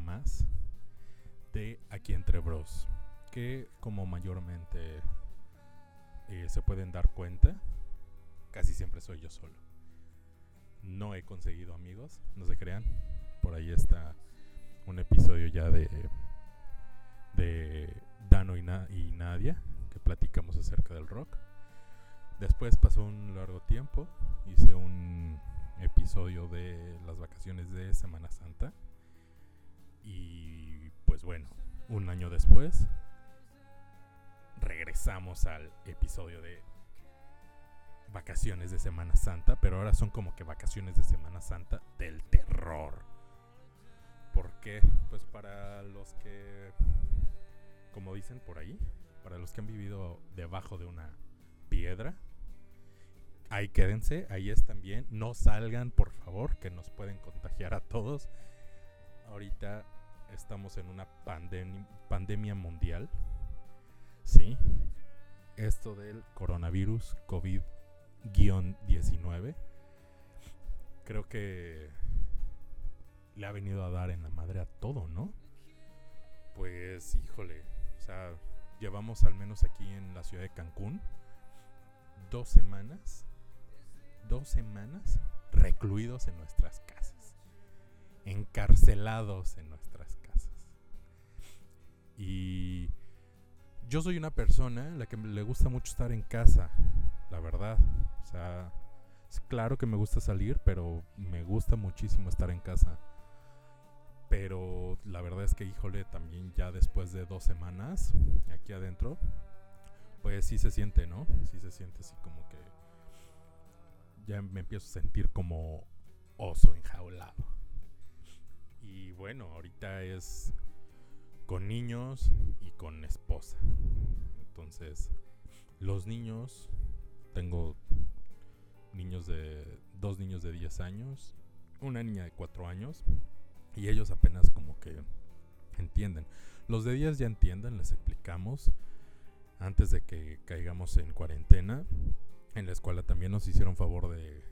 más de Aquí entre Bros, que como mayormente eh, se pueden dar cuenta, casi siempre soy yo solo. No he conseguido amigos, no se crean. Por ahí está un episodio ya de, de Dano y, y Nadia, que platicamos acerca del rock. Después pasó un largo tiempo, hice un episodio de las vacaciones de Semana Santa. Y pues bueno, un año después regresamos al episodio de vacaciones de Semana Santa, pero ahora son como que vacaciones de Semana Santa del terror. ¿Por qué? Pues para los que, como dicen por ahí, para los que han vivido debajo de una piedra, ahí quédense, ahí están bien, no salgan por favor, que nos pueden contagiar a todos. Ahorita estamos en una pandemia mundial, sí, esto del coronavirus COVID-19, creo que le ha venido a dar en la madre a todo, ¿no? Pues híjole, o sea, llevamos al menos aquí en la ciudad de Cancún dos semanas dos semanas recluidos en nuestras casas, encarcelados en nuestras. Y yo soy una persona a la que le gusta mucho estar en casa, la verdad. O sea, es claro que me gusta salir, pero me gusta muchísimo estar en casa. Pero la verdad es que, híjole, también ya después de dos semanas aquí adentro, pues sí se siente, ¿no? Sí se siente así como que ya me empiezo a sentir como oso enjaulado. Y bueno, ahorita es con niños y con esposa. Entonces, los niños, tengo niños de, dos niños de 10 años, una niña de 4 años, y ellos apenas como que entienden. Los de 10 ya entienden, les explicamos antes de que caigamos en cuarentena en la escuela también nos hicieron favor de,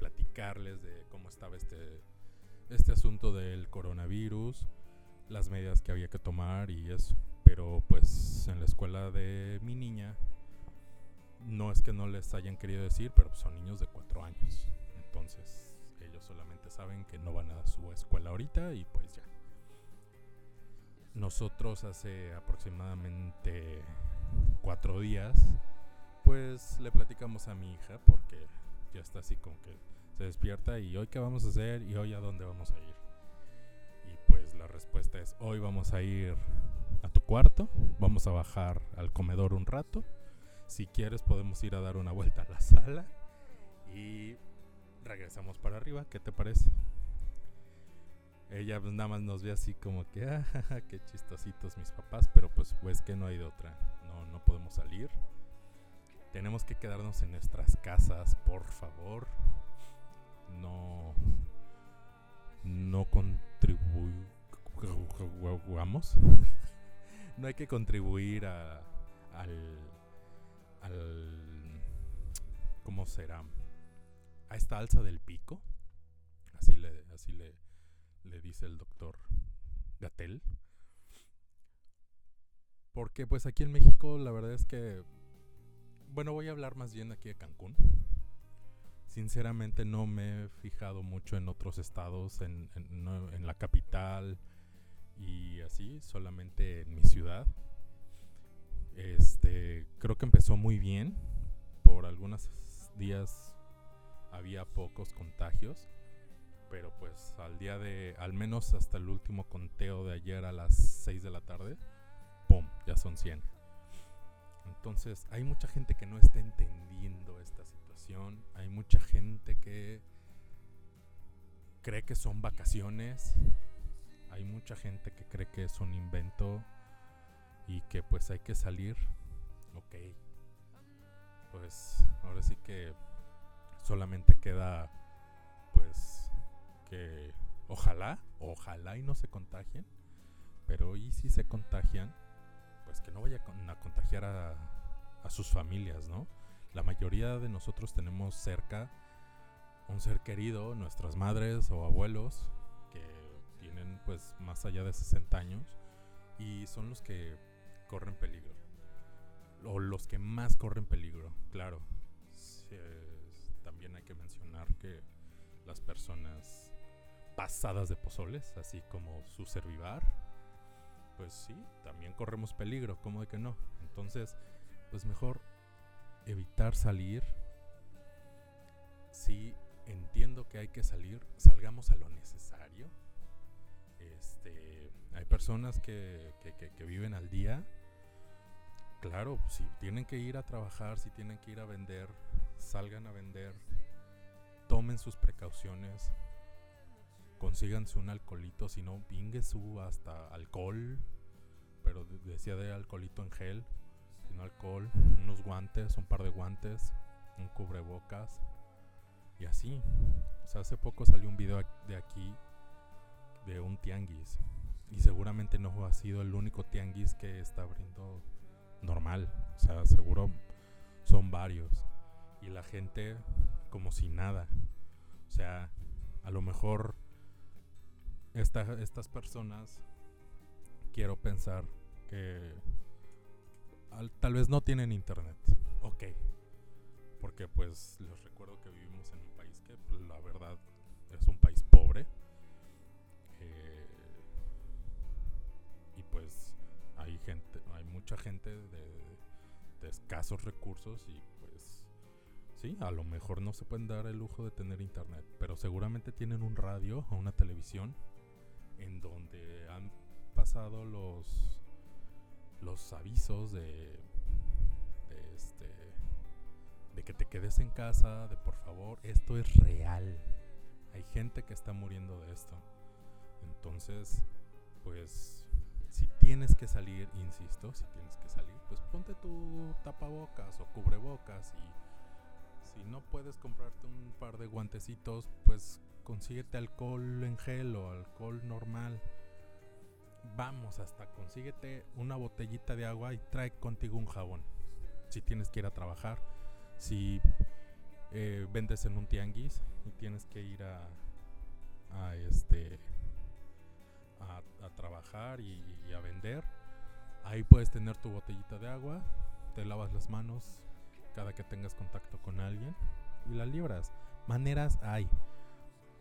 platicarles de cómo estaba este, este asunto del coronavirus, las medidas que había que tomar y eso. Pero pues en la escuela de mi niña, no es que no les hayan querido decir, pero son niños de cuatro años. Entonces ellos solamente saben que no van a su escuela ahorita y pues ya. Nosotros hace aproximadamente cuatro días pues le platicamos a mi hija porque ya está así como que se despierta y hoy qué vamos a hacer y hoy a dónde vamos a ir. La respuesta es hoy vamos a ir a tu cuarto, vamos a bajar al comedor un rato. Si quieres podemos ir a dar una vuelta a la sala y regresamos para arriba, ¿qué te parece? Ella pues, nada más nos ve así como que, ah, qué chistositos mis papás, pero pues pues que no hay de otra, no, no podemos salir. Tenemos que quedarnos en nuestras casas, por favor. No. No contribuamos. no hay que contribuir a, al. al. ¿Cómo será? A esta alza del pico. Así le, así le, le dice el doctor Gatel. Porque pues aquí en México la verdad es que bueno, voy a hablar más bien aquí de Cancún. Sinceramente no me he fijado mucho en otros estados, en, la capital y así, solamente en mi ciudad. Este, creo que empezó muy bien. Por algunos días había pocos contagios, pero pues al día de, al menos hasta el último conteo de ayer a las 6 de la tarde, ¡pum! Ya son 100. Entonces hay mucha gente que no está entendiendo esta situación, hay mucha gente que cree que son vacaciones, hay mucha gente que cree que es un invento y que pues hay que salir, ok, pues ahora sí que solamente queda pues que ojalá, ojalá y no se contagien, pero y si se contagian, pues que no vaya a contagiar a, sus familias, ¿no? La mayoría de nosotros tenemos cerca un ser querido, nuestras madres o abuelos, tienen pues más allá de 60 años y son los que corren peligro. O los que más corren peligro, claro. también hay que mencionar que las personas pasadas de pozoles, así como su servivar, pues sí, también corremos peligro, ¿cómo de que no? Entonces, pues mejor evitar salir. Sí, entiendo que hay que salir, salgamos a lo necesario. Este, hay personas que, que viven al día. Claro, si tienen que ir a trabajar, si tienen que ir a vender, salgan a vender. Tomen sus precauciones. Consíganse un alcoholito, si no, su hasta alcohol. Pero decía de alcoholito en gel, no alcohol, unos guantes, un par de guantes, un cubrebocas y así. O sea, hace poco salió un video de aquí de un tianguis y seguramente no ha sido el único tianguis que está abriendo normal. O sea, seguro son varios y la gente como si nada. O sea, a lo mejor estas personas quiero pensar que tal vez no tienen internet. Ok. Porque pues les recuerdo que vivimos en un país que pues, la verdad es un país pues hay gente, hay mucha gente de, de escasos recursos y pues sí, a lo mejor no se pueden dar el lujo de tener internet, pero seguramente tienen un radio o una televisión en donde han pasado los los avisos de, este de que te quedes en casa, de por favor, esto es real. Hay gente que está muriendo de esto. Entonces, pues tienes que salir, insisto, si tienes que salir, pues ponte tu tapabocas o cubrebocas y si no puedes comprarte un par de guantecitos, pues consíguete alcohol en gel o alcohol normal vamos hasta consíguete una botellita de agua y trae contigo un jabón. Si tienes que ir a trabajar, si eh, vendes en un tianguis y tienes que ir a, a este a, trabajar y, a vender, ahí puedes tener tu botellita de agua, te lavas las manos cada que tengas contacto con alguien y la libras. Maneras hay.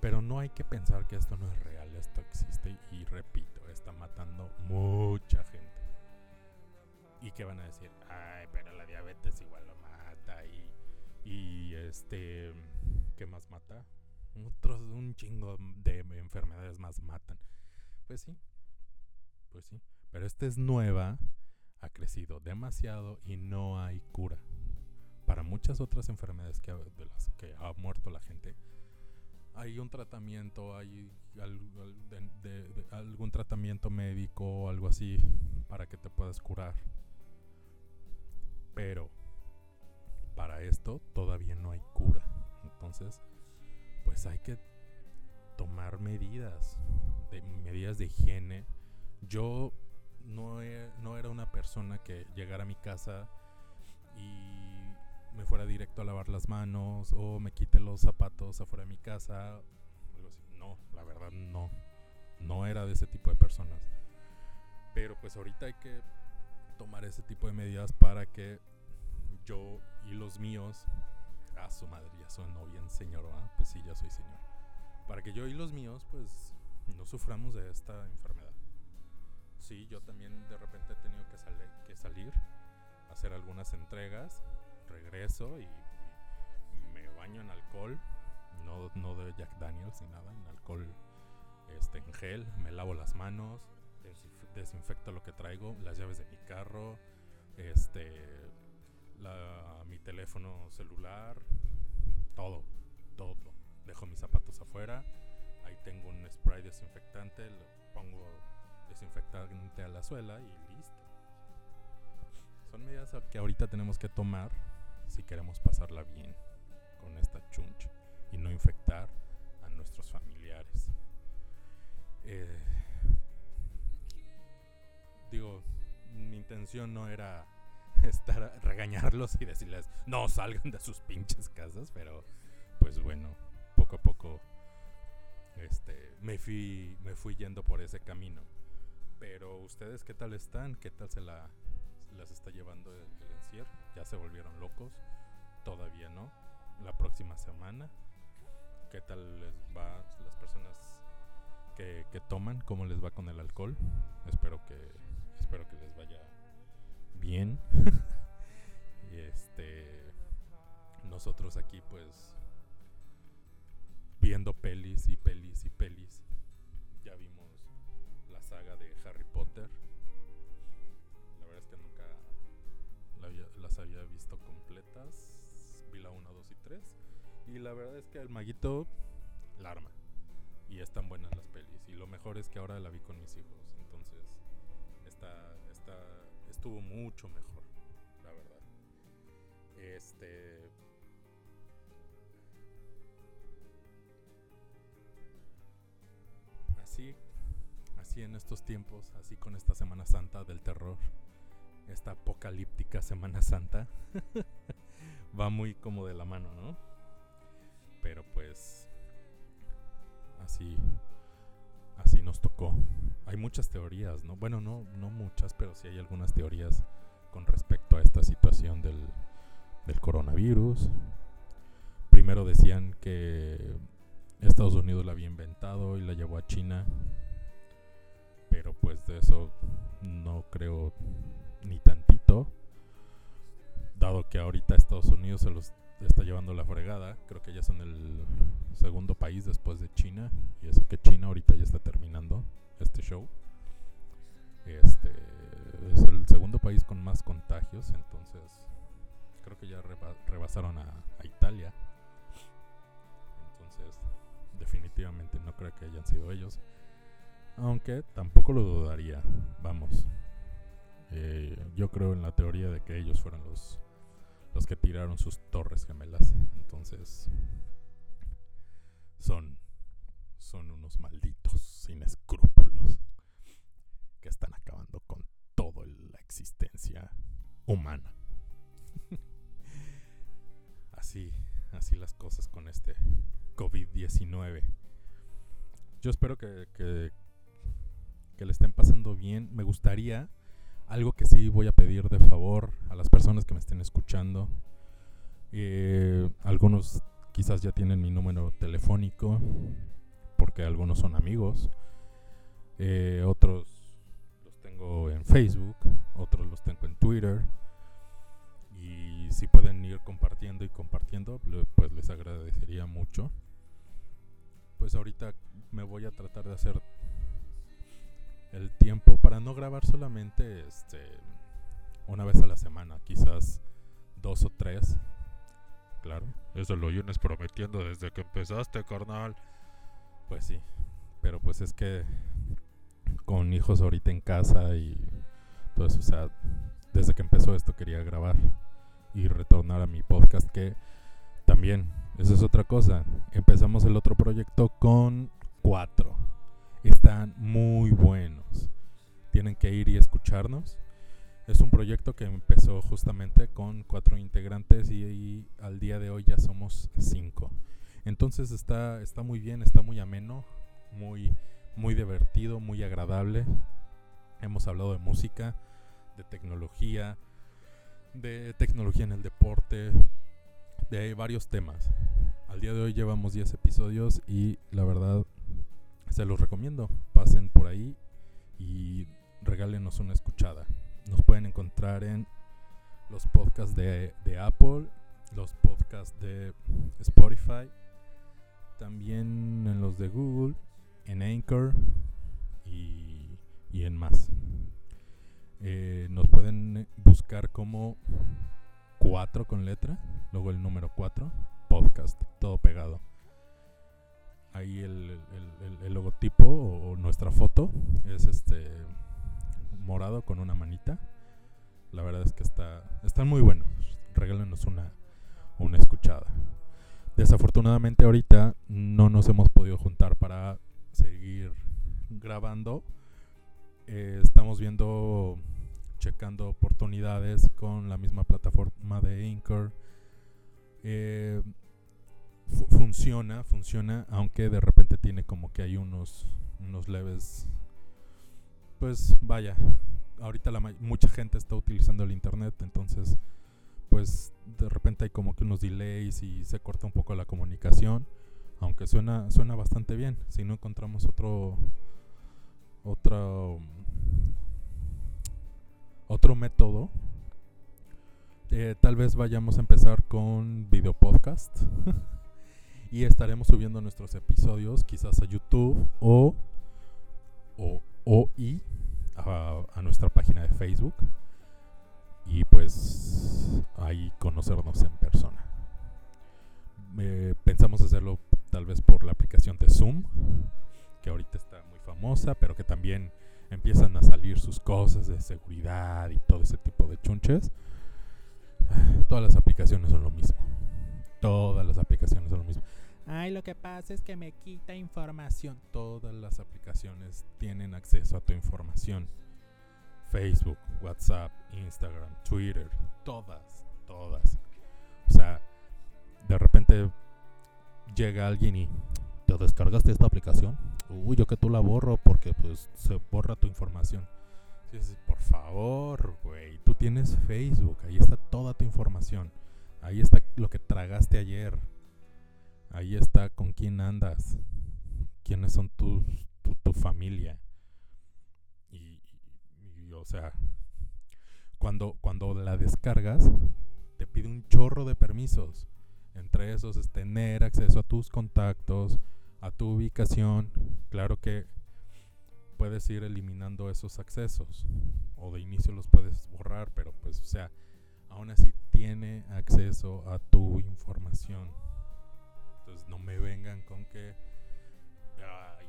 Pero no hay que pensar que esto no es real, esto existe y repito, está matando mucha gente. ¿Y qué van a decir? Ay, pero la diabetes igual lo mata y, y este, ¿qué más mata? Otros, un chingo de enfermedades más matan. Pues sí, pues. Pero esta es nueva, ha crecido demasiado y no hay cura. Para muchas otras enfermedades que, de las que ha muerto la gente, hay un tratamiento, hay algún tratamiento médico o algo así para que te puedas curar. Pero para esto todavía no hay cura. Entonces, pues hay que tomar medidas, medidas de higiene. Yo no, no era una persona que llegara a mi casa y me fuera directo a lavar las manos o me quite los zapatos afuera de mi casa. No, la verdad no. No era de ese tipo de personas. Pero pues ahorita hay que tomar ese tipo de medidas para que yo y los míos, a su madre, ya sonó bien señor, pues sí, ya soy señor. Para que yo y los míos pues no suframos de esta enfermedad. Sí, yo también de repente he tenido que, salir hacer algunas entregas regreso y, me baño en alcohol, no, no de Jack Daniels ni nada, en alcohol este, en gel, me lavo las manos, desinfecto lo que traigo, las llaves de mi carro, este, mi teléfono celular, todo, todo. Dejo mis zapatos afuera, ahí tengo un spray desinfectante, desinfectante a la suela y listo. Son medidas que ahorita tenemos que tomar si queremos pasarla bien con esta chuncha y no infectar a nuestros familiares. Eh, digo, mi intención no era estar regañarlos y decirles no salgan de sus pinches casas, pero pues bueno, poco a poco este, me, fui, me fui yendo por ese camino. Pero ustedes, ¿qué tal están? ¿Qué tal se la, las está llevando el, encierro? ¿Ya se volvieron locos? Todavía no. La próxima semana, ¿qué tal les va las personas que, que toman? ¿Cómo les va con el alcohol? Espero que, espero que les vaya bien. y este, nosotros aquí pues viendo pelis y pelis y pelis. Ya vimos saga de Harry Potter. La verdad es que nunca las había visto completas. Vi la 1, 2 y 3. Y la verdad es que el maguito la arma. Y están buenas las pelis. Y lo mejor es que ahora la vi con mis hijos. Entonces, está, está, estuvo mucho mejor, la verdad. Este así, en estos tiempos, así con esta Semana Santa del terror, esta apocalíptica Semana Santa, va muy como de la mano, ¿no? Pero pues, así, así nos tocó. Hay muchas teorías, ¿no? Bueno, no, no muchas, pero sí hay algunas teorías con respecto a esta situación del, del coronavirus. Primero decían que Estados Unidos la había inventado y la llevó a China. De eso no creo ni tantito. Dado que ahorita Estados Unidos se los está llevando la fregada. Creo que ya son el segundo país después de China. Y eso que China ahorita ya está terminando este show. Este es el segundo país con más contagios. Entonces creo que ya rebasaron a Italia. Entonces definitivamente no creo que hayan sido ellos. Aunque tampoco lo dudaría, vamos. Eh, yo creo en la teoría de que ellos fueron los, los que tiraron sus torres gemelas. Entonces, son, son unos malditos sin escrúpulos que están acabando con toda la existencia humana. así, así las cosas con este COVID-19. Yo espero que, que, le estén pasando bien. Me gustaría, algo que sí voy a pedir de favor a las personas que me estén escuchando. Eh, algunos quizás ya tienen mi número telefónico, porque algunos son amigos. Eh, otros los tengo en Facebook, otros los tengo en Twitter y si pueden ir compartiendo y compartiendo, pues les agradecería mucho pues ahorita me voy a tratar de hacer el tiempo para no grabar solamente este una vez a la semana, quizás dos o tres. Claro, eso lo vienes prometiendo desde que empezaste, carnal. Pues sí, pero pues es que con hijos ahorita en casa y todo eso, o sea, desde que empezó esto quería grabar y retornar a mi podcast que también esa es otra cosa. Empezamos el otro proyecto con cuatro. Están muy buenos. Tienen que ir y escucharnos. Es un proyecto que empezó justamente con cuatro integrantes y, al día de hoy ya somos cinco. Entonces está, está muy bien, está muy ameno, muy, muy divertido, muy agradable. Hemos hablado de música, de tecnología, de tecnología en el deporte, de varios temas. Al día de hoy llevamos 10 episodios y la verdad se los recomiendo. Pasen por ahí y regálenos una escuchada. Nos pueden encontrar en los podcasts de, Apple, los podcasts de Spotify, también en los de Google, en Anchor y, y en más. Eh, nos pueden buscar como 4 con letra, luego el número 4, podcast, todo pegado. Ahí el, logotipo o, nuestra foto es este morado con una manita. La verdad es que está, están muy buenos. Regálenos una, una escuchada. Desafortunadamente ahorita no nos hemos podido juntar para seguir grabando. Eh, estamos viendo checando oportunidades con la misma plataforma de Anchor. Eh, funciona, funciona, aunque de repente tiene como que hay unos, unos leves, pues vaya, ahorita la mucha gente está utilizando el internet, entonces pues de repente hay como que unos delays y se corta un poco la comunicación, aunque suena suena bastante bien. Si no encontramos otro otro otro método, eh, tal vez vayamos a empezar con video podcast y estaremos subiendo nuestros episodios quizás a YouTube o o, o y a, nuestra página de Facebook y pues ahí conocernos en persona. pensamos hacerlo tal vez por la aplicación de Zoom, que ahorita está muy famosa, pero que también empiezan a salir sus cosas de seguridad y todo ese tipo de chunches. Todas las aplicaciones son lo mismo. Todas las aplicaciones son lo mismo. Ay, lo que pasa es que me quita información. Todas las aplicaciones tienen acceso a tu información. Facebook, WhatsApp, Instagram, Twitter, todas, todas. O sea, de repente llega alguien y te descargaste esta aplicación. Uy, yo que tú la borro porque pues se borra tu información. por favor, güey, tú tienes Facebook, ahí está toda tu información. Ahí está lo que tragaste ayer. Ahí está con quién andas, quiénes son tus, tu, familia. Y, o sea, cuando, cuando la descargas, te pide un chorro de permisos. Entre esos es tener acceso a tus contactos, a tu ubicación. Claro que puedes ir eliminando esos accesos o de inicio los puedes borrar, pero pues o sea, aún así tiene acceso a tu información. No me vengan con que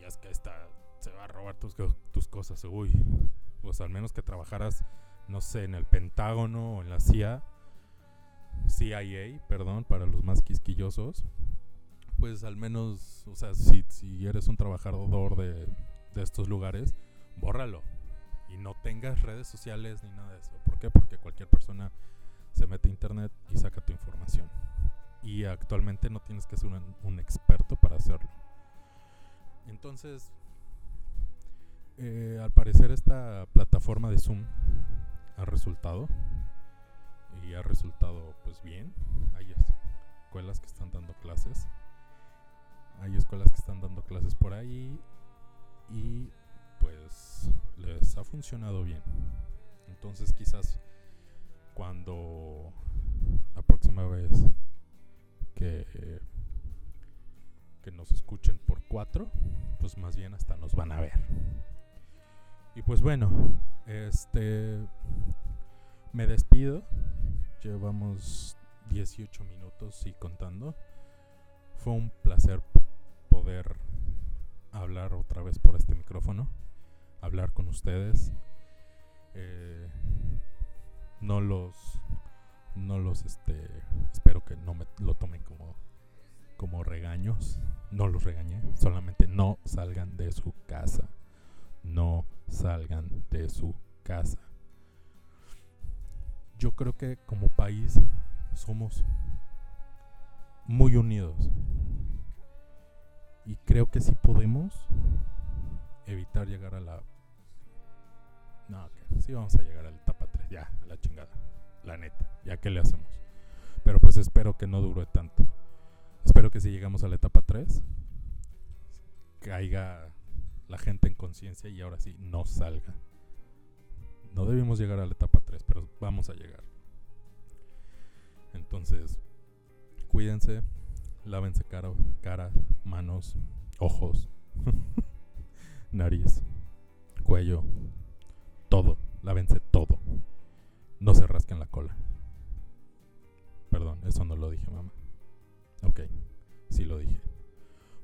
ya es que esta se va a robar tus, tus cosas. Uy, pues al menos que trabajaras, no sé, en el Pentágono o en la CIA, CIA, perdón, para los más quisquillosos. Pues al menos, o sea, si, si eres un trabajador de, de estos lugares, bórralo. Y no tengas redes sociales ni nada de eso. ¿Por qué? Porque cualquier persona se mete a internet y saca tu información y actualmente no tienes que ser un, experto para hacerlo. Entonces, eh, al parecer esta plataforma de Zoom ha resultado y ha resultado pues bien. Hay escuelas que están dando clases. Hay escuelas que están dando clases por ahí y pues les ha funcionado bien. Entonces quizás cuando la próxima vez que, que nos escuchen por cuatro, pues más bien hasta nos van a ver. Y pues bueno, este me despido. Llevamos 18 minutos y contando. Fue un placer poder hablar otra vez por este micrófono, hablar con ustedes. Eh, no los no los este espero que no me lo tomen como como regaños. No los regañé solamente no salgan de su casa. No salgan de su casa. Yo creo que como país somos muy unidos. Y creo que sí podemos evitar llegar a la no, sí vamos a llegar a la etapa 3 ya, a la chingada la neta, ya que le hacemos. Pero pues espero que no dure tanto. Espero que si llegamos a la etapa 3, caiga la gente en conciencia y ahora sí no salga. No debimos llegar a la etapa 3, pero vamos a llegar. Entonces, cuídense, lávense cara, cara manos, ojos, nariz, cuello, todo, lávense todo. No se rasquen la cola. Perdón, eso no lo dije, mamá. Ok, sí lo dije.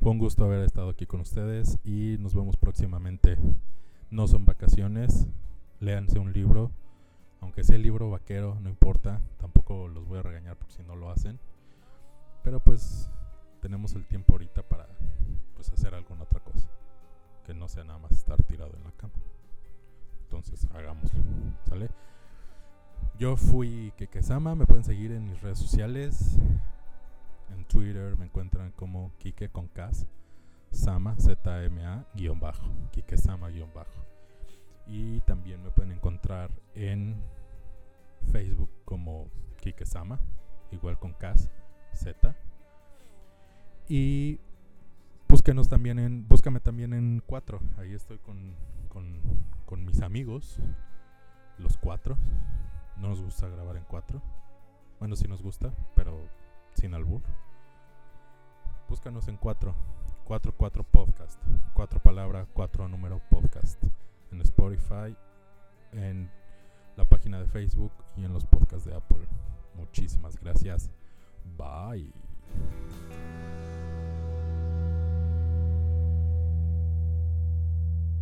Fue un gusto haber estado aquí con ustedes y nos vemos próximamente. No son vacaciones, léanse un libro. Aunque sea el libro vaquero, no importa. Tampoco los voy a regañar por si no lo hacen. Pero pues tenemos el tiempo ahorita para pues hacer alguna otra cosa. Que no sea nada más estar tirado en la cama. Entonces hagámoslo. ¿Sale? Yo fui Kekesama, me pueden seguir en mis redes sociales. En Twitter me encuentran como Kike con Cas, Sama, Z-M-A, guion bajo, Kike Sama, guion bajo. Y también me pueden encontrar en Facebook como Kike Sama, igual con Cas, Z. Y búsquenos también en, búscame también en 4, ahí estoy con, con, con mis amigos, los cuatro. No nos gusta grabar en cuatro. Bueno, sí nos gusta, pero sin albur. Búscanos en cuatro. Cuatro, cuatro podcast. Cuatro palabra, cuatro número podcast. En Spotify, en la página de Facebook y en los podcasts de Apple. Muchísimas gracias. Bye.